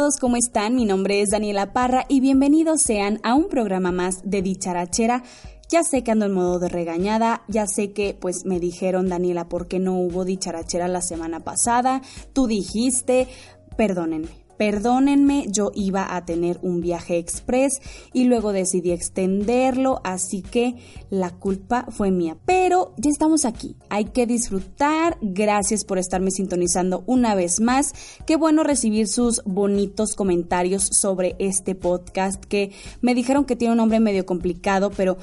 todos, ¿cómo están? Mi nombre es Daniela Parra y bienvenidos sean a un programa más de Dicharachera. Ya sé que ando en modo de regañada, ya sé que pues me dijeron Daniela, ¿por qué no hubo dicharachera la semana pasada? Tú dijiste, perdónenme. Perdónenme, yo iba a tener un viaje express y luego decidí extenderlo, así que la culpa fue mía. Pero ya estamos aquí, hay que disfrutar. Gracias por estarme sintonizando una vez más. Qué bueno recibir sus bonitos comentarios sobre este podcast que me dijeron que tiene un nombre medio complicado, pero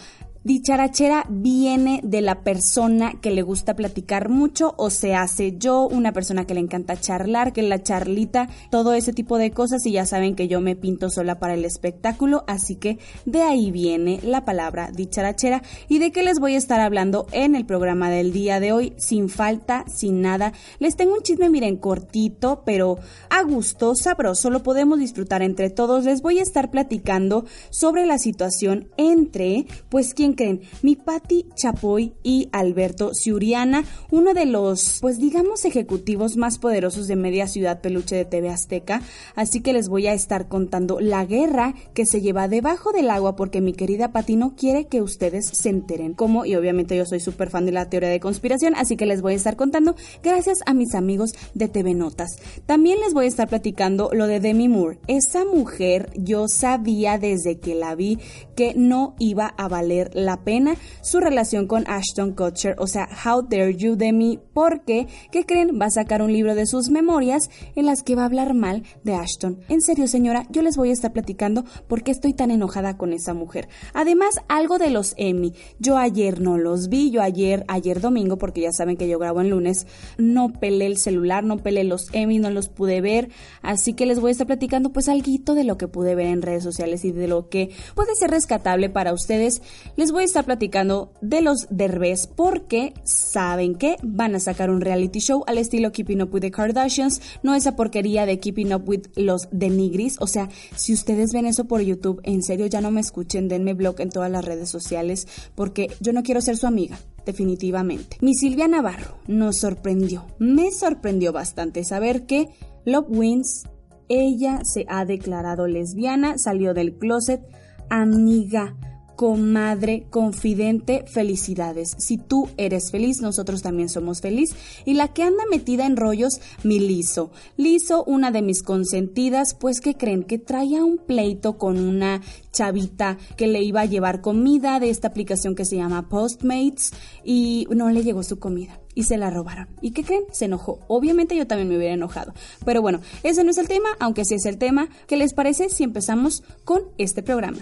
Dicharachera viene de la persona que le gusta platicar mucho o se hace yo, una persona que le encanta charlar, que la charlita, todo ese tipo de cosas y ya saben que yo me pinto sola para el espectáculo, así que de ahí viene la palabra dicharachera y de qué les voy a estar hablando en el programa del día de hoy, sin falta, sin nada. Les tengo un chisme, miren, cortito, pero a gusto, sabroso, lo podemos disfrutar entre todos. Les voy a estar platicando sobre la situación entre, pues, quien creen? Mi Patti Chapoy y Alberto Ciuriana, uno de los, pues digamos, ejecutivos más poderosos de Media Ciudad Peluche de TV Azteca. Así que les voy a estar contando la guerra que se lleva debajo del agua porque mi querida Patti no quiere que ustedes se enteren. Como, y obviamente yo soy súper fan de la teoría de conspiración, así que les voy a estar contando gracias a mis amigos de TV Notas. También les voy a estar platicando lo de Demi Moore. Esa mujer yo sabía desde que la vi que no iba a valer la pena su relación con Ashton Kutcher, o sea, How Dare You de mí, porque, ¿qué creen? Va a sacar un libro de sus memorias en las que va a hablar mal de Ashton. En serio, señora, yo les voy a estar platicando por qué estoy tan enojada con esa mujer. Además, algo de los Emmy. Yo ayer no los vi, yo ayer, ayer domingo, porque ya saben que yo grabo en lunes, no pelé el celular, no pelé los Emmy, no los pude ver, así que les voy a estar platicando pues algo de lo que pude ver en redes sociales y de lo que puede ser rescatable para ustedes. Les voy a estar platicando de los Derbez porque saben que van a sacar un reality show al estilo Keeping Up with the Kardashians, no esa porquería de Keeping Up with los de Nigris, o sea, si ustedes ven eso por YouTube, en serio ya no me escuchen, denme blog en todas las redes sociales porque yo no quiero ser su amiga definitivamente. Mi Silvia Navarro nos sorprendió, me sorprendió bastante saber que Love Wins, ella se ha declarado lesbiana, salió del closet, amiga comadre, confidente, felicidades. Si tú eres feliz, nosotros también somos feliz. Y la que anda metida en rollos, mi Liso. Liso, una de mis consentidas, pues que creen que traía un pleito con una chavita que le iba a llevar comida de esta aplicación que se llama Postmates y no le llegó su comida y se la robaron. ¿Y qué creen? Se enojó. Obviamente yo también me hubiera enojado. Pero bueno, ese no es el tema, aunque sí es el tema. ¿Qué les parece si empezamos con este programa?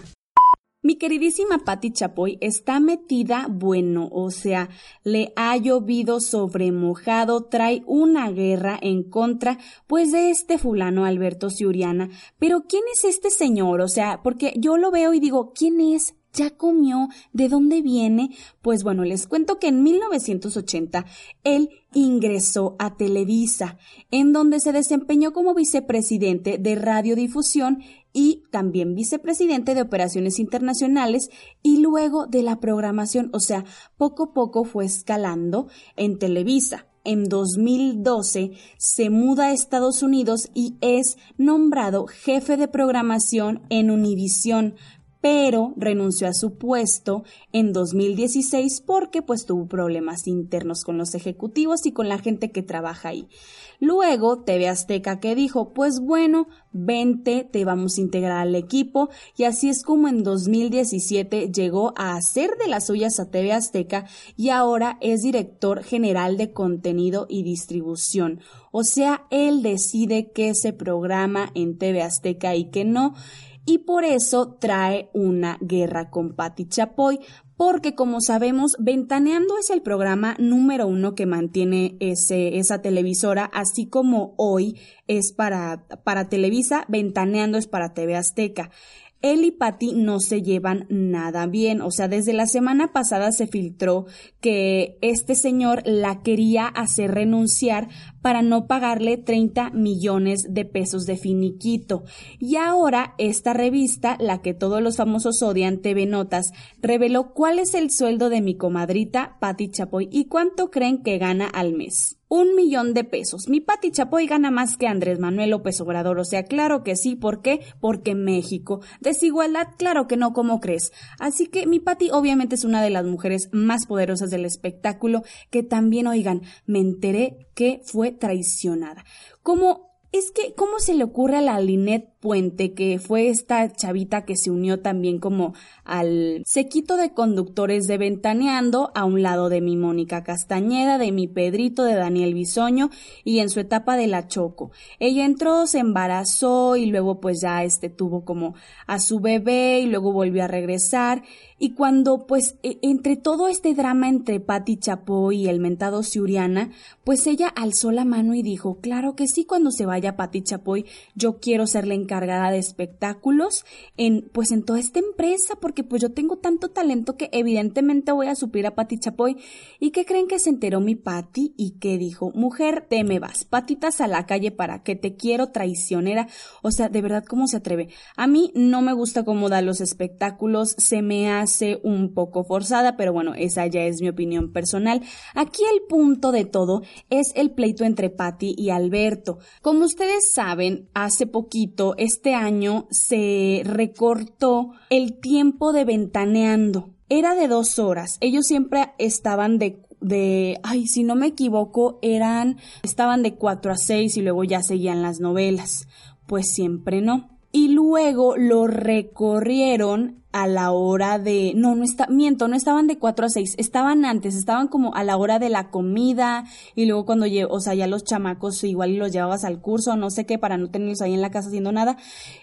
Mi queridísima Patti Chapoy está metida, bueno, o sea, le ha llovido sobre mojado, trae una guerra en contra, pues de este fulano Alberto Ciuriana. Pero ¿quién es este señor? O sea, porque yo lo veo y digo, ¿quién es? ¿Ya comió? ¿De dónde viene? Pues bueno, les cuento que en 1980 él ingresó a Televisa, en donde se desempeñó como vicepresidente de radiodifusión y también vicepresidente de operaciones internacionales y luego de la programación, o sea, poco a poco fue escalando en Televisa. En 2012 se muda a Estados Unidos y es nombrado jefe de programación en Univisión, pero renunció a su puesto en 2016 porque pues tuvo problemas internos con los ejecutivos y con la gente que trabaja ahí. Luego TV Azteca que dijo, pues bueno, vente, te vamos a integrar al equipo y así es como en 2017 llegó a hacer de las suyas a TV Azteca y ahora es director general de contenido y distribución. O sea, él decide qué se programa en TV Azteca y qué no y por eso trae una guerra con Patti Chapoy, porque como sabemos, Ventaneando es el programa número uno que mantiene ese, esa televisora, así como hoy es para, para Televisa, Ventaneando es para TV Azteca él y Patty no se llevan nada bien. O sea, desde la semana pasada se filtró que este señor la quería hacer renunciar para no pagarle 30 millones de pesos de finiquito. Y ahora esta revista, la que todos los famosos odian, TV Notas, reveló cuál es el sueldo de mi comadrita Patty Chapoy y cuánto creen que gana al mes. Un millón de pesos. Mi Pati Chapoy gana más que Andrés Manuel López Obrador. O sea, claro que sí. ¿Por qué? Porque México. Desigualdad, claro que no, ¿cómo crees? Así que mi Pati obviamente es una de las mujeres más poderosas del espectáculo que también, oigan, me enteré que fue traicionada. Como es que, ¿cómo se le ocurre a la Linet Puente, que fue esta chavita que se unió también como al sequito de conductores de Ventaneando, a un lado de mi Mónica Castañeda, de mi Pedrito, de Daniel Bisoño, y en su etapa de la Choco. Ella entró, se embarazó y luego pues ya este tuvo como a su bebé y luego volvió a regresar. Y cuando, pues, e, entre todo este drama entre Patti Chapoy y el mentado Ciuriana, pues ella alzó la mano y dijo, claro que sí, cuando se vaya Patti Chapoy, yo quiero ser la de espectáculos en, pues, en toda esta empresa, porque pues yo tengo tanto talento que evidentemente voy a suplir a Patti Chapoy. ¿Y qué creen que se enteró mi Patti? Y que dijo, mujer, te me vas, patitas a la calle para que te quiero traicionera. O sea, de verdad, ¿cómo se atreve? A mí no me gusta cómo da los espectáculos, se me ha hace un poco forzada, pero bueno, esa ya es mi opinión personal. Aquí el punto de todo es el pleito entre Patty y Alberto. Como ustedes saben, hace poquito, este año, se recortó el tiempo de ventaneando. Era de dos horas. Ellos siempre estaban de de, ay, si no me equivoco, eran, estaban de cuatro a seis y luego ya seguían las novelas. Pues siempre no. Y luego lo recorrieron a la hora de, no, no está, miento, no estaban de 4 a 6, estaban antes, estaban como a la hora de la comida y luego cuando, o sea, ya los chamacos igual los llevabas al curso, no sé qué, para no tenerlos ahí en la casa haciendo nada,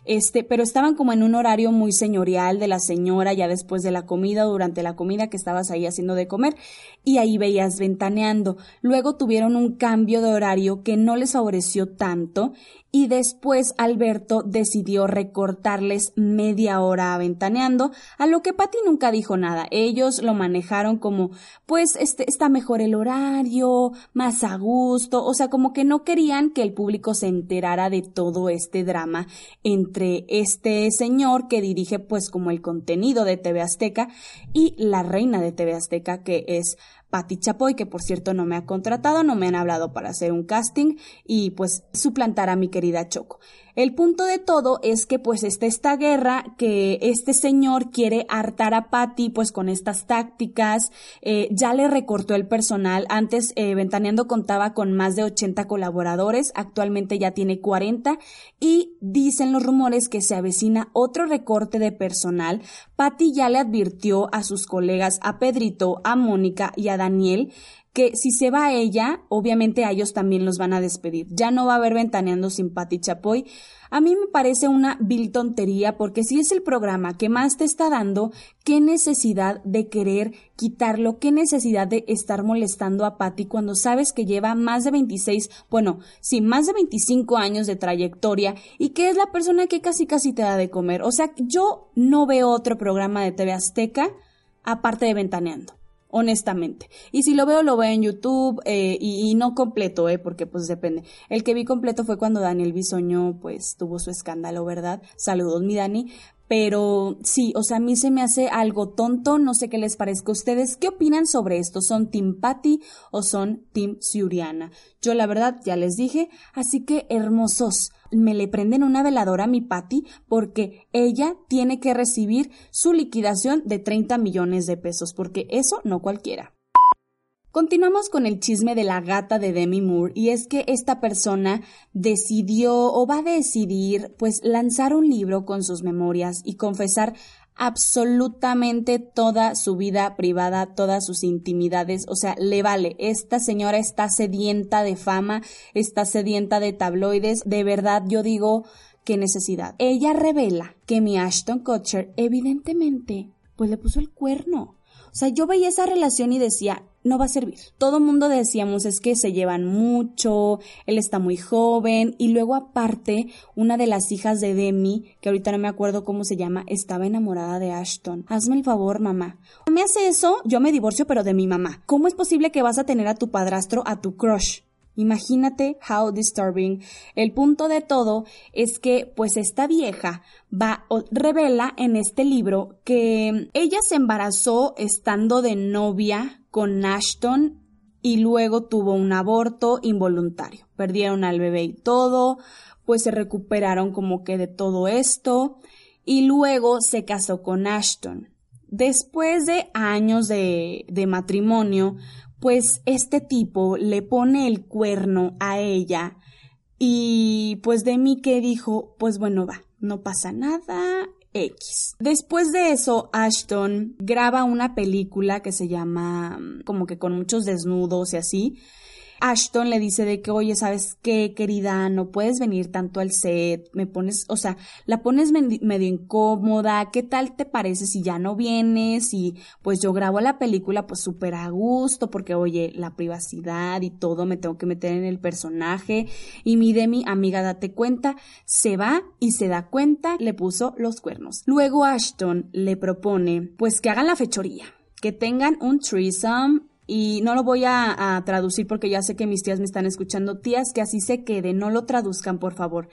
este, pero estaban como en un horario muy señorial de la señora ya después de la comida durante la comida que estabas ahí haciendo de comer y ahí veías ventaneando. Luego tuvieron un cambio de horario que no les favoreció tanto y después Alberto decidió recortarles media hora ventaneando, a lo que Patty nunca dijo nada. Ellos lo manejaron como, pues, este, está mejor el horario, más a gusto, o sea, como que no querían que el público se enterara de todo este drama entre este señor que dirige, pues, como el contenido de TV Azteca y la reina de TV Azteca, que es Patti Chapoy, que por cierto no me ha contratado, no me han hablado para hacer un casting y pues suplantar a mi querida Choco. El punto de todo es que pues está esta guerra que este señor quiere hartar a Patty pues con estas tácticas, eh, ya le recortó el personal, antes eh, Ventaneando contaba con más de 80 colaboradores, actualmente ya tiene 40 y dicen los rumores que se avecina otro recorte de personal. Patty ya le advirtió a sus colegas, a Pedrito, a Mónica y a Daniel, que si se va ella, obviamente a ellos también los van a despedir. Ya no va a haber ventaneando sin Pati Chapoy. A mí me parece una vil tontería porque si es el programa que más te está dando, qué necesidad de querer quitarlo, qué necesidad de estar molestando a Patti cuando sabes que lleva más de 26, bueno, sí, más de 25 años de trayectoria y que es la persona que casi casi te da de comer. O sea, yo no veo otro programa de TV Azteca aparte de Ventaneando honestamente. Y si lo veo, lo veo en YouTube eh, y, no completo, eh, porque pues depende. El que vi completo fue cuando Daniel Bisoño pues tuvo su escándalo, ¿verdad? Saludos, mi Dani. Pero sí, o sea, a mí se me hace algo tonto, no sé qué les parezca a ustedes. ¿Qué opinan sobre esto? ¿Son Team Patty o son Team Suriana? Yo la verdad ya les dije, así que hermosos, me le prenden una veladora a mi Patty porque ella tiene que recibir su liquidación de 30 millones de pesos, porque eso no cualquiera. Continuamos con el chisme de la gata de Demi Moore y es que esta persona decidió o va a decidir pues lanzar un libro con sus memorias y confesar absolutamente toda su vida privada, todas sus intimidades, o sea, le vale. Esta señora está sedienta de fama, está sedienta de tabloides, de verdad yo digo, qué necesidad. Ella revela que mi Ashton Kutcher evidentemente pues le puso el cuerno. O sea, yo veía esa relación y decía, no va a servir. Todo mundo decíamos es que se llevan mucho, él está muy joven y luego aparte una de las hijas de Demi, que ahorita no me acuerdo cómo se llama, estaba enamorada de Ashton. Hazme el favor, mamá. Me hace eso, yo me divorcio pero de mi mamá. ¿Cómo es posible que vas a tener a tu padrastro, a tu crush? Imagínate how disturbing. El punto de todo es que, pues, esta vieja va, revela en este libro que ella se embarazó estando de novia con Ashton y luego tuvo un aborto involuntario. Perdieron al bebé y todo, pues se recuperaron como que de todo esto y luego se casó con Ashton. Después de años de, de matrimonio, pues este tipo le pone el cuerno a ella y pues de mí que dijo, pues bueno, va, no pasa nada, X. Después de eso, Ashton graba una película que se llama como que con muchos desnudos y así, Ashton le dice de que, oye, ¿sabes qué, querida? No puedes venir tanto al set, me pones, o sea, la pones medio incómoda, ¿qué tal te parece si ya no vienes? Y pues yo grabo la película pues súper a gusto, porque oye, la privacidad y todo, me tengo que meter en el personaje. Y mi Demi, amiga, date cuenta, se va y se da cuenta, le puso los cuernos. Luego Ashton le propone, pues que hagan la fechoría que tengan un threesome y no lo voy a, traducir porque ya sé que mis tías me están escuchando. Tías, que así se quede, no lo traduzcan, por favor.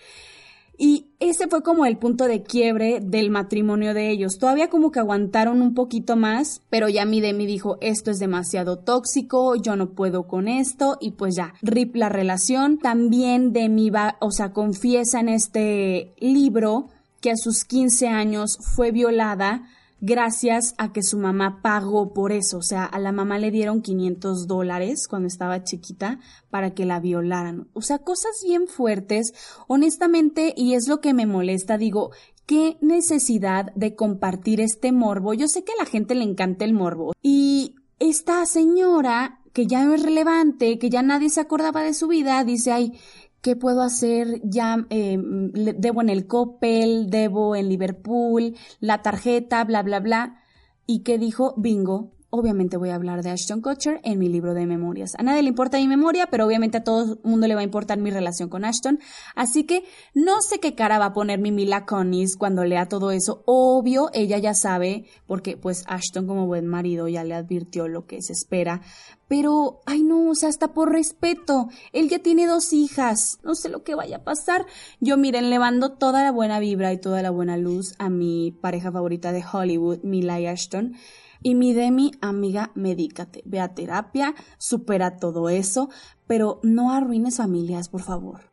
Y ese fue como el punto de quiebre del matrimonio de ellos. Todavía como que aguantaron un poquito más, pero ya mi Demi dijo, esto es demasiado tóxico, yo no puedo con esto, y pues ya, rip la relación. También Demi va, o sea, confiesa en este libro que a sus 15 años fue violada gracias a que su mamá pagó por eso. O sea, a la mamá le dieron 500 dólares cuando estaba chiquita para que la violaran. O sea, cosas bien fuertes, honestamente, y es lo que me molesta, digo, qué necesidad de compartir este morbo. Yo sé que a la gente le encanta el morbo. Y esta señora, que ya no es relevante, que ya nadie se acordaba de su vida, dice, ay, ¿Qué puedo hacer? Ya eh, debo en el Coppel, debo en Liverpool, la tarjeta, bla, bla, bla. ¿Y qué dijo? Bingo, obviamente voy a hablar de Ashton Kutcher en mi libro de memorias. A nadie le importa mi memoria, pero obviamente a todo el mundo le va a importar mi relación con Ashton. Así que no sé qué cara va a poner mi Mila Conis cuando lea todo eso. Obvio, ella ya sabe, porque pues Ashton como buen marido ya le advirtió lo que se espera. Pero, ay no, o sea, hasta por respeto. Él ya tiene dos hijas. No sé lo que vaya a pasar. Yo, miren, le mando toda la buena vibra y toda la buena luz a mi pareja favorita de Hollywood, Mila y Ashton. Y mi Demi, amiga, medícate, ve a terapia, supera todo eso, pero no arruines familias, por favor.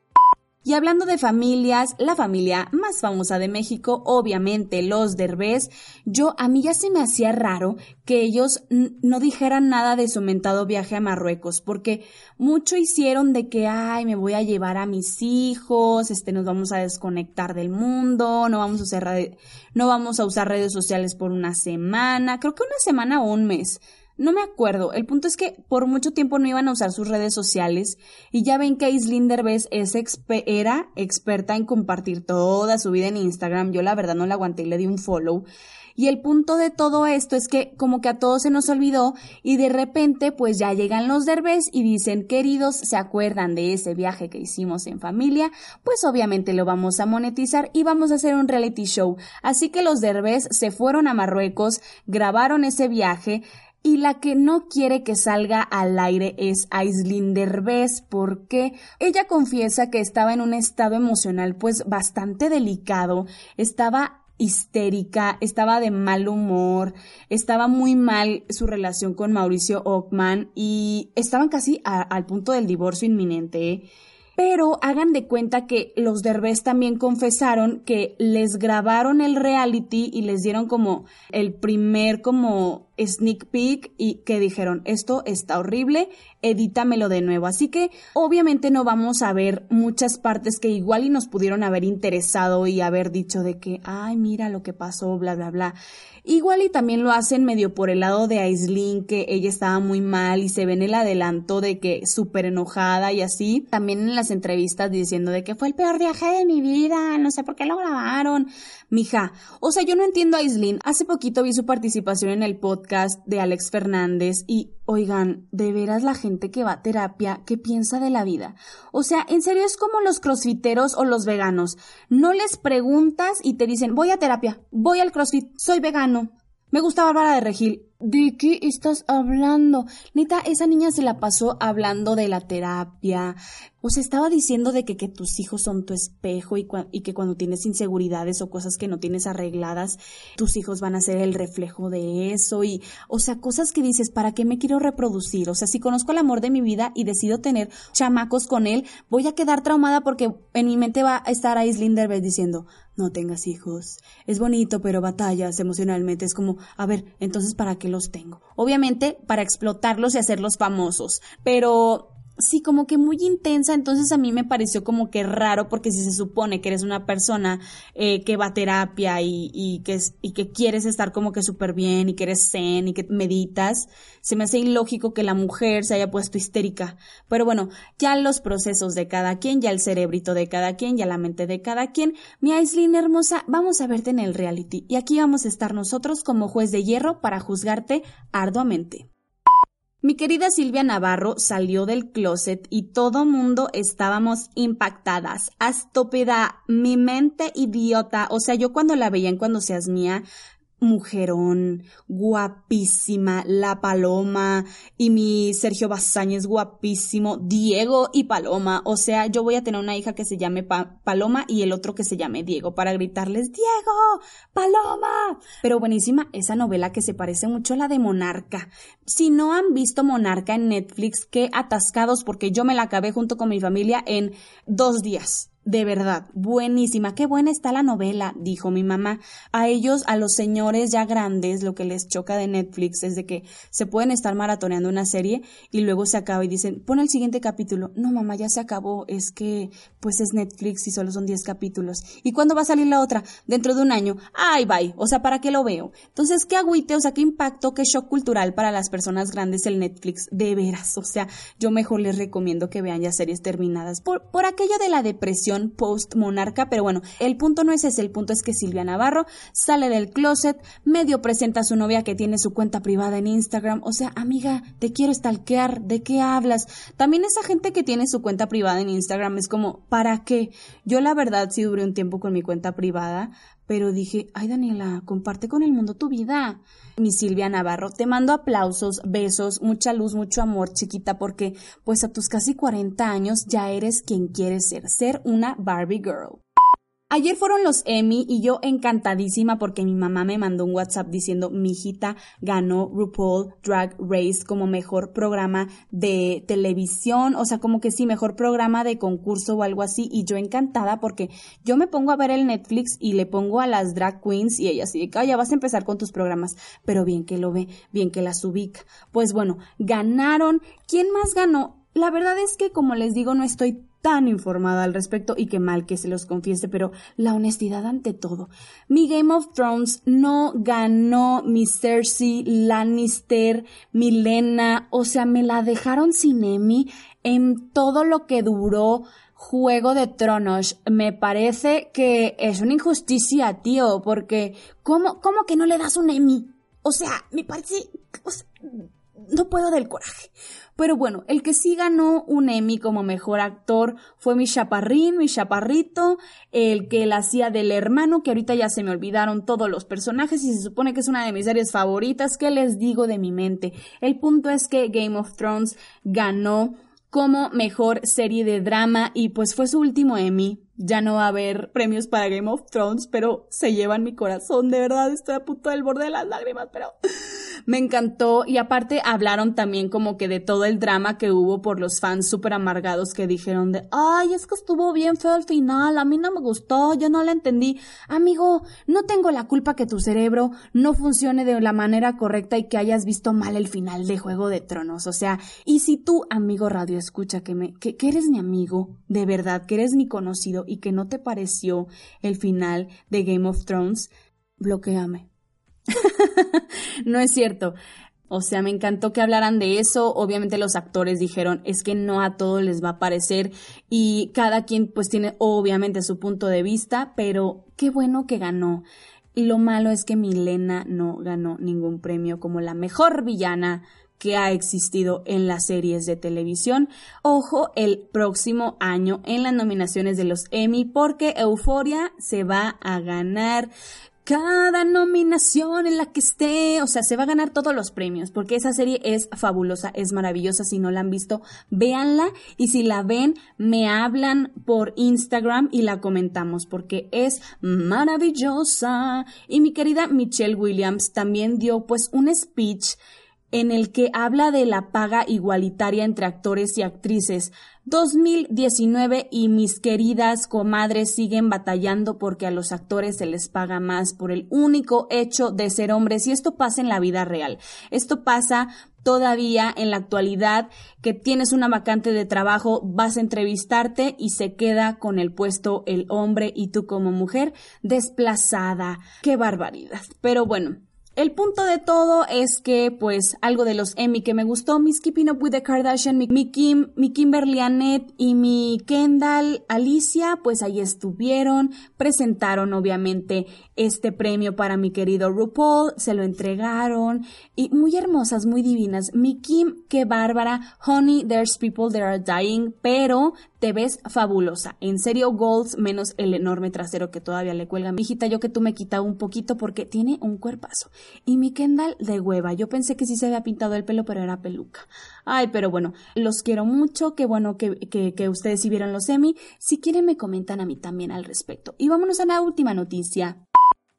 Y hablando de familias, la familia más famosa de México, obviamente los Derbez, yo a mí ya se me hacía raro que ellos no dijeran nada de su mentado viaje a Marruecos, porque mucho hicieron de que, ay, me voy a llevar a mis hijos, este, nos vamos a desconectar del mundo, no vamos a usar, no vamos a usar redes sociales por una semana, creo que una semana o un mes. No me acuerdo. El punto es que por mucho tiempo no iban a usar sus redes sociales y ya ven que Aislinn era experta en compartir toda su vida en Instagram. Yo la verdad no la aguanté y le di un follow. Y el punto de todo esto es que como que a todos se nos olvidó y de repente pues ya llegan los derbés y dicen, queridos, ¿se acuerdan de ese viaje que hicimos en familia? Pues obviamente lo vamos a monetizar y vamos a hacer un reality show. Así que los derbés se fueron a Marruecos, grabaron ese viaje, y la que no quiere que salga al aire es Aislinn Derbez. Porque ella confiesa que estaba en un estado emocional pues bastante delicado, estaba histérica, estaba de mal humor, estaba muy mal su relación con Mauricio Ockman y estaban casi al punto del divorcio inminente. Pero hagan de cuenta que los Derbez también confesaron que les grabaron el reality y les dieron como el primer como sneak peek y que dijeron, esto está horrible, edítamelo de nuevo. Así que obviamente no vamos a ver muchas partes que igual y nos pudieron haber interesado y haber dicho de que, ay, mira lo que pasó, bla, bla, bla. Igual y también lo hacen medio por el lado de Aislinn, que ella estaba muy mal y se ve en el adelanto de que súper enojada y así. También en las entrevistas diciendo de que fue el peor viaje de mi vida, no sé por qué lo grabaron. Mija, o sea, yo no entiendo a Islin. Hace poquito vi su participación en el podcast de Alex Fernández y, oigan, de veras la gente que va a terapia, ¿qué piensa de la vida? O sea, en serio es como los crossfiteros o los veganos. No les preguntas y te dicen, voy a terapia, voy al crossfit, soy vegano. Me gusta Bárbara de Regil. ¿De qué estás hablando? Neta, esa niña se la pasó hablando de la terapia. O sea, estaba diciendo de que, que tus hijos son tu espejo y, y que cuando tienes inseguridades o cosas que no tienes arregladas, tus hijos van a ser el reflejo de eso y, o sea, cosas que dices, ¿para qué me quiero reproducir? O sea, si conozco el amor de mi vida y decido tener chamacos con él, voy a quedar traumada porque en mi mente va a estar Derbez diciendo, no tengas hijos. Es bonito, pero batallas emocionalmente. Es como, a ver, entonces, ¿para qué los tengo? Obviamente, para explotarlos y hacerlos famosos. Pero sí, como que muy intensa, entonces a mí me pareció como que raro porque si se supone que eres una persona eh, que va a terapia y, y, que, y que quieres estar como que súper bien y que eres zen y que meditas, se me hace ilógico que la mujer se haya puesto histérica. Pero bueno, ya los procesos de cada quien, ya el cerebrito de cada quien, ya la mente de cada quien. Mi Aislinn hermosa, vamos a verte en el reality y aquí vamos a estar nosotros como juez de hierro para juzgarte arduamente. Mi querida Silvia Navarro salió del closet y todo mundo estábamos impactadas. Astopeda, mi mente idiota. O sea, yo cuando la veía en Cuando Seas Mía, mujerón, guapísima, la Paloma y mi Sergio Bazáñez guapísimo, Diego y Paloma, o sea, yo voy a tener una hija que se llame Paloma y el otro que se llame Diego para gritarles Diego, Paloma. Pero buenísima esa novela que se parece mucho a la de Monarca. Si no han visto Monarca en Netflix, qué atascados porque yo me la acabé junto con mi familia en dos días. De verdad, buenísima, qué buena está la novela, dijo mi mamá. A ellos, a los señores ya grandes, lo que les choca de Netflix es de que se pueden estar maratoneando una serie y luego se acaba y dicen, pon el siguiente capítulo. No, mamá, ya se acabó, es que pues es Netflix y solo son 10 capítulos. ¿Y cuándo va a salir la otra? Dentro de un año. Ay, bye, o sea, ¿para qué lo veo? Entonces, qué agüite, o sea, qué impacto, qué shock cultural para las personas grandes el Netflix, de veras. O sea, yo mejor les recomiendo que vean ya series terminadas por, por aquello de la depresión post monarca, pero bueno, el punto no es ese, el punto es que Silvia Navarro sale del closet, medio presenta a su novia que tiene su cuenta privada en Instagram, o sea, amiga, te quiero stalkear, ¿de qué hablas? También esa gente que tiene su cuenta privada en Instagram es como, ¿para qué? Yo la verdad sí duré un tiempo con mi cuenta privada, pero dije, ay Daniela, comparte con el mundo tu vida. Mi Silvia Navarro, te mando aplausos, besos, mucha luz, mucho amor, chiquita, porque pues a tus casi 40 años ya eres quien quieres ser, ser una Barbie Girl. Ayer fueron los Emmy y yo encantadísima porque mi mamá me mandó un WhatsApp diciendo mi hijita ganó RuPaul Drag Race como mejor programa de televisión, o sea, como que sí, mejor programa de concurso o algo así y yo encantada porque yo me pongo a ver el Netflix y le pongo a las drag queens y ella así, ah, ya vas a empezar con tus programas, pero bien que lo ve, bien que las ubica. Pues bueno, ganaron. ¿Quién más ganó? La verdad es que como les digo no estoy tan informada al respecto y qué mal que se los confiese, pero la honestidad ante todo. Mi Game of Thrones no ganó mi Cersei, Lannister, Milena, o sea, me la dejaron sin Emmy en todo lo que duró Juego de Tronos. Me parece que es una injusticia, tío, porque ¿cómo, cómo que no le das un Emmy? O sea, me parece... no puedo del coraje. Pero bueno, el que sí ganó un Emmy como mejor actor fue mi chaparrín, mi chaparrito, el que la hacía del hermano, que ahorita ya se me olvidaron todos los personajes y se supone que es una de mis series favoritas. ¿Qué les digo de mi mente? El punto es que Game of Thrones ganó como mejor serie de drama y pues fue su último Emmy. Ya no va a haber premios para Game of Thrones, pero se llevan mi corazón, de verdad, estoy a punto del borde de las lágrimas, pero me encantó y aparte hablaron también como que de todo el drama que hubo por los fans súper amargados que dijeron de, ay, es que estuvo bien feo el final, a mí no me gustó, yo no la entendí. Amigo, no tengo la culpa que tu cerebro no funcione de la manera correcta y que hayas visto mal el final de Juego de Tronos. O sea, y si tú, amigo radio, escucha que me, que, que eres mi amigo, de verdad, que eres mi conocido y que no te pareció el final de Game of Thrones, bloqueame no es cierto. O sea, me encantó que hablaran de eso. Obviamente los actores dijeron, es que no a todos les va a parecer y cada quien pues tiene obviamente su punto de vista, pero qué bueno que ganó. Lo malo es que Milena no ganó ningún premio como la mejor villana que ha existido en las series de televisión. Ojo, el próximo año en las nominaciones de los Emmy porque Euforia se va a ganar cada nominación en la que esté, o sea, se va a ganar todos los premios, porque esa serie es fabulosa, es maravillosa, si no la han visto, véanla y si la ven, me hablan por Instagram y la comentamos, porque es maravillosa. Y mi querida Michelle Williams también dio pues un speech en el que habla de la paga igualitaria entre actores y actrices. 2019 y mis queridas comadres siguen batallando porque a los actores se les paga más por el único hecho de ser hombres y esto pasa en la vida real. Esto pasa todavía en la actualidad que tienes una vacante de trabajo, vas a entrevistarte y se queda con el puesto el hombre y tú como mujer desplazada. Qué barbaridad. Pero bueno, el punto de todo es que, pues, algo de los Emmy que me gustó, Miss Keeping Up with the Kardashian, mi, Kim, mi Kimberly Annette y mi Kendall Alicia, pues ahí estuvieron, presentaron obviamente este premio para mi querido RuPaul, se lo entregaron y muy hermosas, muy divinas. Mi Kim, qué bárbara, honey, there's people that are dying, pero te ves fabulosa. En serio, Golds, menos el enorme trasero que todavía le cuelga. Hijita, yo que tú me quitaba un poquito porque tiene un cuerpazo. Y mi Kendall de hueva. Yo pensé que sí se había pintado el pelo, pero era peluca. Ay, pero bueno, los quiero mucho. Qué bueno que, que, que ustedes sí vieron los semi. Si quieren, me comentan a mí también al respecto. Y vámonos a la última noticia.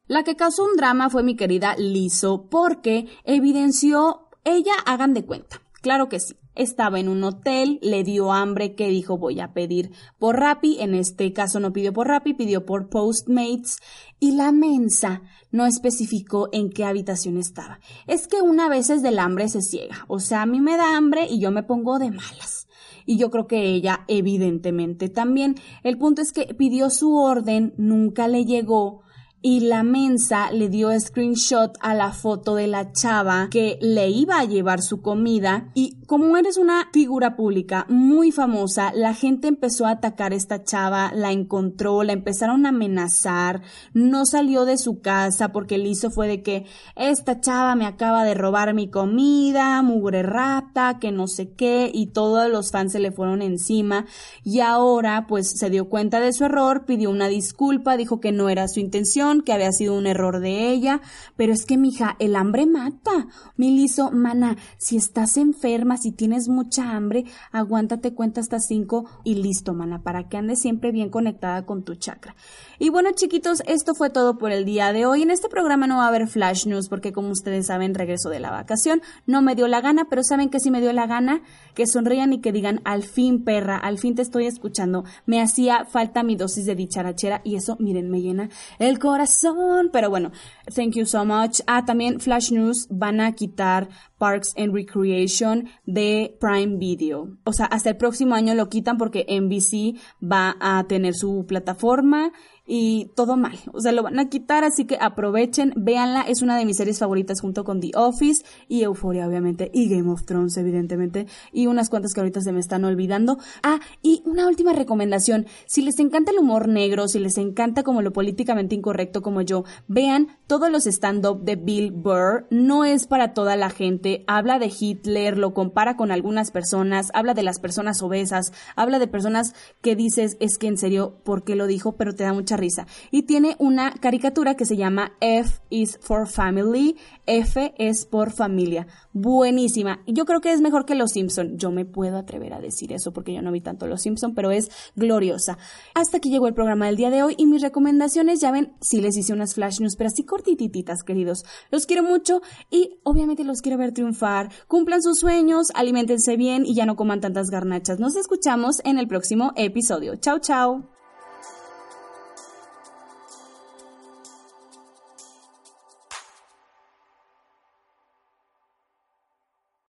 La que causó un drama fue mi querida Lizo, porque evidenció, ella hagan de cuenta. Claro que sí estaba en un hotel, le dio hambre, que dijo voy a pedir por Rappi, en este caso no pidió por Rappi, pidió por Postmates, y la mensa no especificó en qué habitación estaba. Es que una vez es del hambre se ciega, o sea, a mí me da hambre y yo me pongo de malas. Y yo creo que ella, evidentemente, también. El punto es que pidió su orden, nunca le llegó, y la mensa le dio screenshot a la foto de la chava que le iba a llevar su comida y como eres una figura pública muy famosa, la gente empezó a atacar a esta chava, la encontró, la empezaron a amenazar, no salió de su casa porque le hizo fue de que esta chava me acaba de robar mi comida, mugre rata, que no sé qué y todos los fans se le fueron encima y ahora pues se dio cuenta de su error, pidió una disculpa, dijo que no era su intención que había sido un error de ella, pero es que, mija, el hambre mata. Miliso, mana, si estás enferma, si tienes mucha hambre, aguántate cuenta hasta cinco y listo, mana, para que andes siempre bien conectada con tu chakra. Y bueno, chiquitos, esto fue todo por el día de hoy. En este programa no va a haber flash news porque, como ustedes saben, regreso de la vacación. No me dio la gana, pero saben que sí me dio la gana que sonrían y que digan, al fin, perra, al fin te estoy escuchando. Me hacía falta mi dosis de dicharachera y eso, miren, me llena el corazón. Pero bueno, thank you so much. Ah, también Flash News van a quitar Parks and Recreation de Prime Video. O sea, hasta el próximo año lo quitan porque NBC va a tener su plataforma y todo mal. O sea, lo van a quitar, así que aprovechen, véanla. Es una de mis series favoritas junto con The Office y Euphoria, obviamente, y Game of Thrones, evidentemente, y unas cuantas que ahorita se me están olvidando. Ah, y una última recomendación. Si les encanta el humor negro, si les encanta como lo políticamente incorrecto como yo, vean todos los stand-up de Bill Burr. No es para toda la gente. Habla de Hitler, lo compara con algunas personas, habla de las personas obesas, habla de personas que dices, es que en serio, ¿por qué lo dijo? Pero te da mucha risa. Y tiene una caricatura que se llama F is for Family. F es por familia. Buenísima. Yo creo que es mejor que Los Simpson. Yo me puedo atrever a decir eso porque yo no vi tanto Los Simpson, pero es gloriosa. Hasta aquí llegó el programa del día de hoy y mis recomendaciones, ya ven, si les hice unas flash news, pero así cortititas, queridos. Los quiero mucho y obviamente los quiero ver triunfar. Cumplan sus sueños, alimentense bien y ya no coman tantas garnachas. Nos escuchamos en el próximo episodio. Chao, chao.